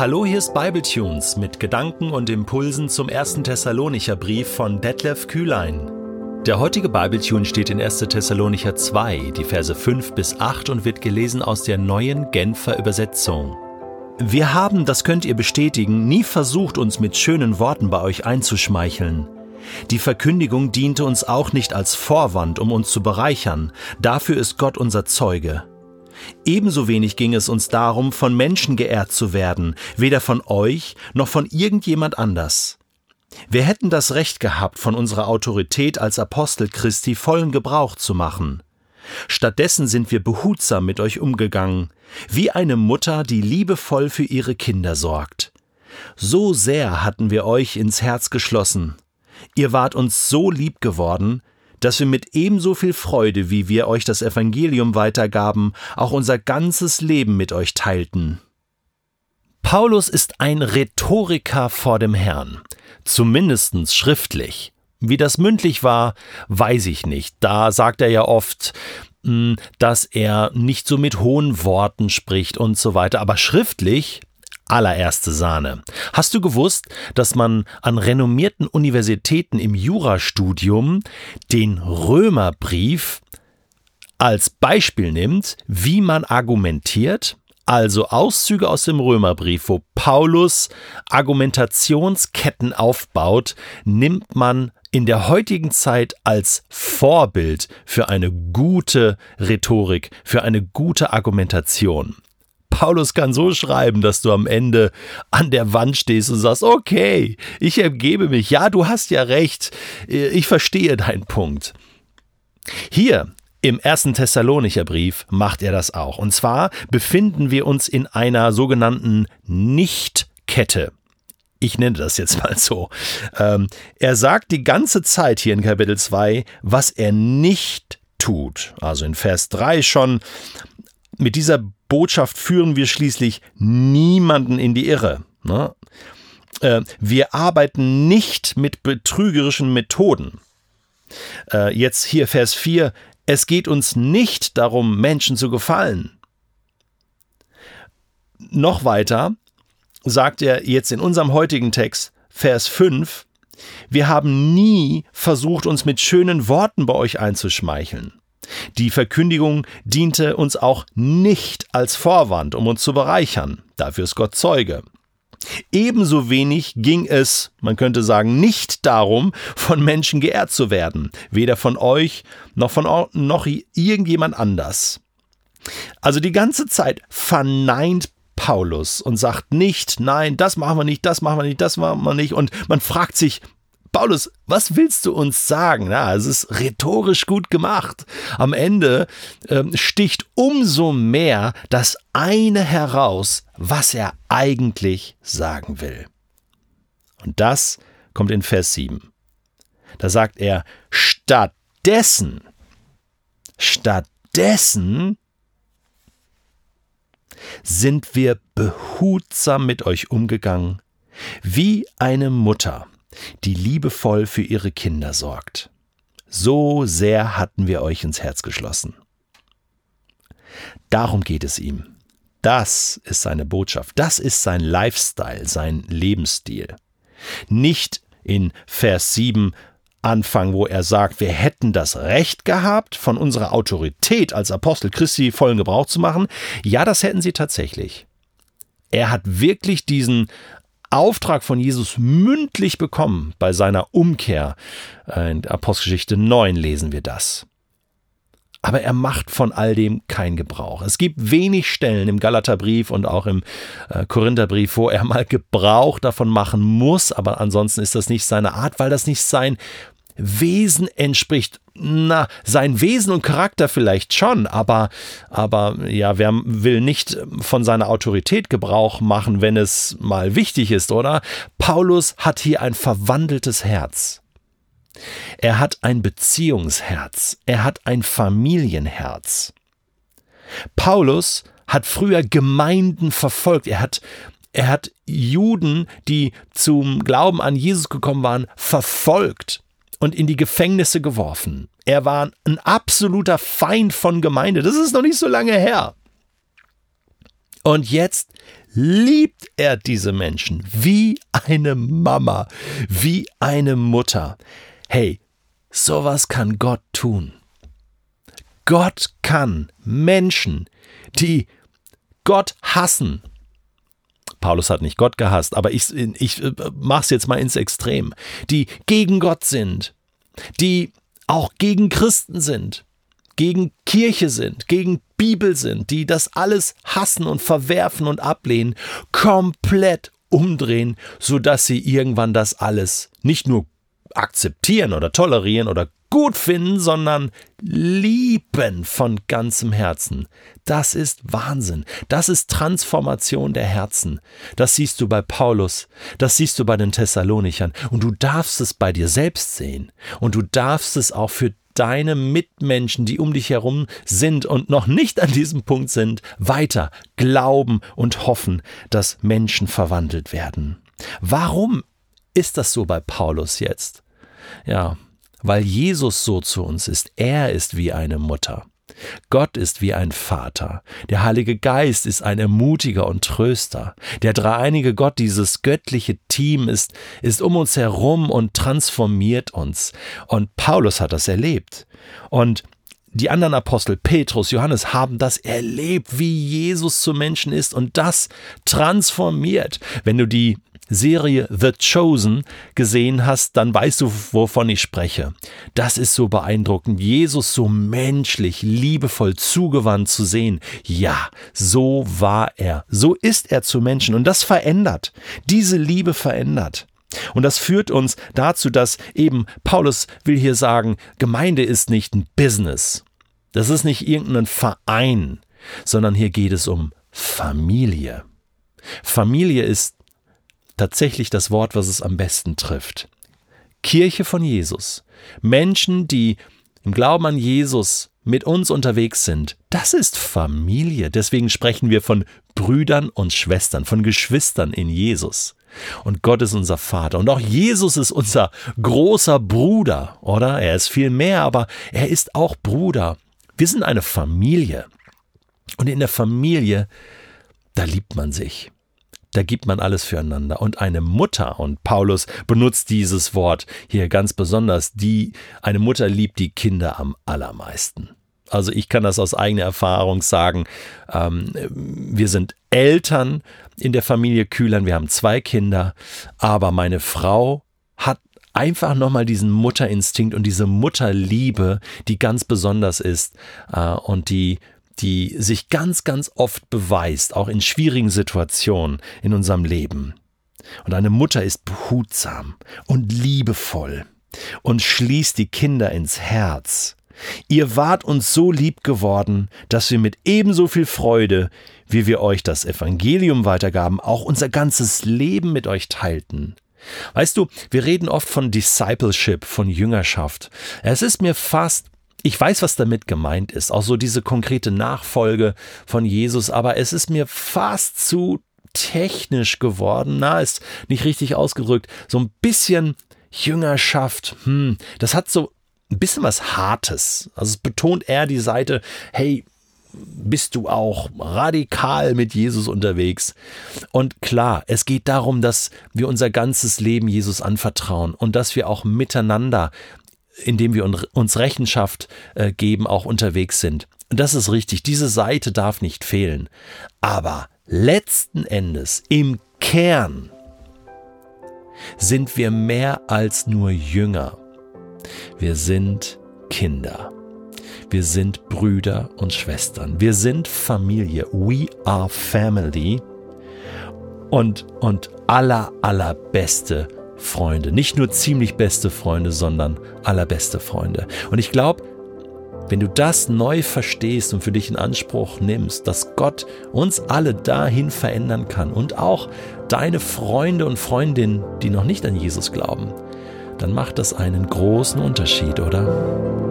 Hallo, hier ist Bibletunes mit Gedanken und Impulsen zum ersten Thessalonicher Brief von Detlef Kühlein. Der heutige Bibletune steht in 1. Thessalonicher 2, die Verse 5 bis 8 und wird gelesen aus der neuen Genfer Übersetzung. Wir haben, das könnt ihr bestätigen, nie versucht, uns mit schönen Worten bei euch einzuschmeicheln. Die Verkündigung diente uns auch nicht als Vorwand, um uns zu bereichern, dafür ist Gott unser Zeuge. Ebenso wenig ging es uns darum, von Menschen geehrt zu werden, weder von euch noch von irgendjemand anders. Wir hätten das Recht gehabt, von unserer Autorität als Apostel Christi vollen Gebrauch zu machen. Stattdessen sind wir behutsam mit euch umgegangen, wie eine Mutter, die liebevoll für ihre Kinder sorgt. So sehr hatten wir euch ins Herz geschlossen. Ihr wart uns so lieb geworden, dass wir mit ebenso viel Freude, wie wir euch das Evangelium weitergaben, auch unser ganzes Leben mit euch teilten. Paulus ist ein Rhetoriker vor dem Herrn, zumindest schriftlich. Wie das mündlich war, weiß ich nicht. Da sagt er ja oft, hm, dass er nicht so mit hohen Worten spricht und so weiter. Aber schriftlich allererste Sahne. Hast du gewusst, dass man an renommierten Universitäten im Jurastudium den Römerbrief als Beispiel nimmt, wie man argumentiert? Also Auszüge aus dem Römerbrief, wo Paulus Argumentationsketten aufbaut, nimmt man in der heutigen Zeit als Vorbild für eine gute Rhetorik, für eine gute Argumentation. Paulus kann so schreiben, dass du am Ende an der Wand stehst und sagst, okay, ich ergebe mich. Ja, du hast ja recht. Ich verstehe deinen Punkt. Hier im ersten Thessalonicher Brief macht er das auch. Und zwar befinden wir uns in einer sogenannten Nichtkette. Ich nenne das jetzt mal so. Ähm, er sagt die ganze Zeit hier in Kapitel 2, was er nicht tut. Also in Vers 3 schon, mit dieser Botschaft führen wir schließlich niemanden in die Irre. Ne? Äh, wir arbeiten nicht mit betrügerischen Methoden. Äh, jetzt hier Vers 4. Es geht uns nicht darum, Menschen zu gefallen. Noch weiter sagt er jetzt in unserem heutigen Text, Vers 5, wir haben nie versucht, uns mit schönen Worten bei euch einzuschmeicheln. Die Verkündigung diente uns auch nicht als Vorwand, um uns zu bereichern. Dafür ist Gott Zeuge. Ebenso wenig ging es, man könnte sagen, nicht darum, von Menschen geehrt zu werden, weder von euch noch von noch irgendjemand anders. Also die ganze Zeit verneint Paulus und sagt nicht, nein, das machen wir nicht, das machen wir nicht, das machen wir nicht. Und man fragt sich, Paulus, was willst du uns sagen? Na, es ist rhetorisch gut gemacht. Am Ende ähm, sticht umso mehr das eine heraus, was er eigentlich sagen will. Und das kommt in Vers 7. Da sagt er, stattdessen, stattdessen sind wir behutsam mit euch umgegangen, wie eine Mutter die liebevoll für ihre Kinder sorgt. So sehr hatten wir euch ins Herz geschlossen. Darum geht es ihm. Das ist seine Botschaft. Das ist sein Lifestyle, sein Lebensstil. Nicht in Vers 7 Anfang, wo er sagt, wir hätten das Recht gehabt, von unserer Autorität als Apostel Christi vollen Gebrauch zu machen. Ja, das hätten sie tatsächlich. Er hat wirklich diesen Auftrag von Jesus mündlich bekommen bei seiner Umkehr. In Apostelgeschichte 9 lesen wir das. Aber er macht von all dem keinen Gebrauch. Es gibt wenig Stellen im Galaterbrief und auch im äh, Korintherbrief, wo er mal Gebrauch davon machen muss, aber ansonsten ist das nicht seine Art, weil das nicht sein Wesen entspricht. Na, sein Wesen und Charakter vielleicht schon, aber, aber ja, wer will nicht von seiner Autorität Gebrauch machen, wenn es mal wichtig ist, oder? Paulus hat hier ein verwandeltes Herz. Er hat ein Beziehungsherz. Er hat ein Familienherz. Paulus hat früher Gemeinden verfolgt. Er hat er hat Juden, die zum Glauben an Jesus gekommen waren, verfolgt und in die Gefängnisse geworfen. Er war ein absoluter Feind von Gemeinde. Das ist noch nicht so lange her. Und jetzt liebt er diese Menschen wie eine Mama, wie eine Mutter. Hey, sowas kann Gott tun. Gott kann Menschen, die Gott hassen, Paulus hat nicht Gott gehasst, aber ich, ich äh, mach's jetzt mal ins Extrem, die gegen Gott sind, die auch gegen Christen sind, gegen Kirche sind, gegen Bibel sind, die das alles hassen und verwerfen und ablehnen, komplett umdrehen, sodass sie irgendwann das alles nicht nur akzeptieren oder tolerieren oder gut finden, sondern lieben von ganzem Herzen. Das ist Wahnsinn. Das ist Transformation der Herzen. Das siehst du bei Paulus, das siehst du bei den Thessalonichern und du darfst es bei dir selbst sehen und du darfst es auch für deine Mitmenschen, die um dich herum sind und noch nicht an diesem Punkt sind, weiter glauben und hoffen, dass Menschen verwandelt werden. Warum ist das so bei Paulus jetzt? Ja, weil Jesus so zu uns ist. Er ist wie eine Mutter. Gott ist wie ein Vater. Der Heilige Geist ist ein Ermutiger und Tröster. Der dreieinige Gott, dieses göttliche Team ist, ist um uns herum und transformiert uns. Und Paulus hat das erlebt. Und die anderen Apostel, Petrus, Johannes, haben das erlebt, wie Jesus zu Menschen ist und das transformiert. Wenn du die Serie The Chosen gesehen hast, dann weißt du, wovon ich spreche. Das ist so beeindruckend, Jesus so menschlich, liebevoll zugewandt zu sehen. Ja, so war er, so ist er zu Menschen und das verändert. Diese Liebe verändert. Und das führt uns dazu, dass eben Paulus will hier sagen, Gemeinde ist nicht ein Business. Das ist nicht irgendein Verein, sondern hier geht es um Familie. Familie ist tatsächlich das Wort, was es am besten trifft. Kirche von Jesus. Menschen, die im Glauben an Jesus mit uns unterwegs sind, das ist Familie. Deswegen sprechen wir von Brüdern und Schwestern, von Geschwistern in Jesus. Und Gott ist unser Vater. Und auch Jesus ist unser großer Bruder, oder? Er ist viel mehr, aber er ist auch Bruder. Wir sind eine Familie. Und in der Familie, da liebt man sich da gibt man alles füreinander. Und eine Mutter, und Paulus benutzt dieses Wort hier ganz besonders, die, eine Mutter liebt die Kinder am allermeisten. Also ich kann das aus eigener Erfahrung sagen. Ähm, wir sind Eltern in der Familie Kühlern, wir haben zwei Kinder, aber meine Frau hat einfach nochmal diesen Mutterinstinkt und diese Mutterliebe, die ganz besonders ist äh, und die die sich ganz, ganz oft beweist, auch in schwierigen Situationen in unserem Leben. Und eine Mutter ist behutsam und liebevoll und schließt die Kinder ins Herz. Ihr wart uns so lieb geworden, dass wir mit ebenso viel Freude, wie wir euch das Evangelium weitergaben, auch unser ganzes Leben mit euch teilten. Weißt du, wir reden oft von Discipleship, von Jüngerschaft. Es ist mir fast ich weiß, was damit gemeint ist, auch so diese konkrete Nachfolge von Jesus, aber es ist mir fast zu technisch geworden, na, ist nicht richtig ausgedrückt, so ein bisschen Jüngerschaft, hm, das hat so ein bisschen was Hartes. Also es betont eher die Seite, hey, bist du auch radikal mit Jesus unterwegs. Und klar, es geht darum, dass wir unser ganzes Leben Jesus anvertrauen und dass wir auch miteinander indem wir uns Rechenschaft äh, geben, auch unterwegs sind. Und das ist richtig, diese Seite darf nicht fehlen. Aber letzten Endes, im Kern, sind wir mehr als nur Jünger. Wir sind Kinder. Wir sind Brüder und Schwestern. Wir sind Familie. We are family. Und, und aller, allerbeste Freunde. Nicht nur ziemlich beste Freunde, sondern allerbeste Freunde. Und ich glaube, wenn du das neu verstehst und für dich in Anspruch nimmst, dass Gott uns alle dahin verändern kann und auch deine Freunde und Freundinnen, die noch nicht an Jesus glauben, dann macht das einen großen Unterschied, oder?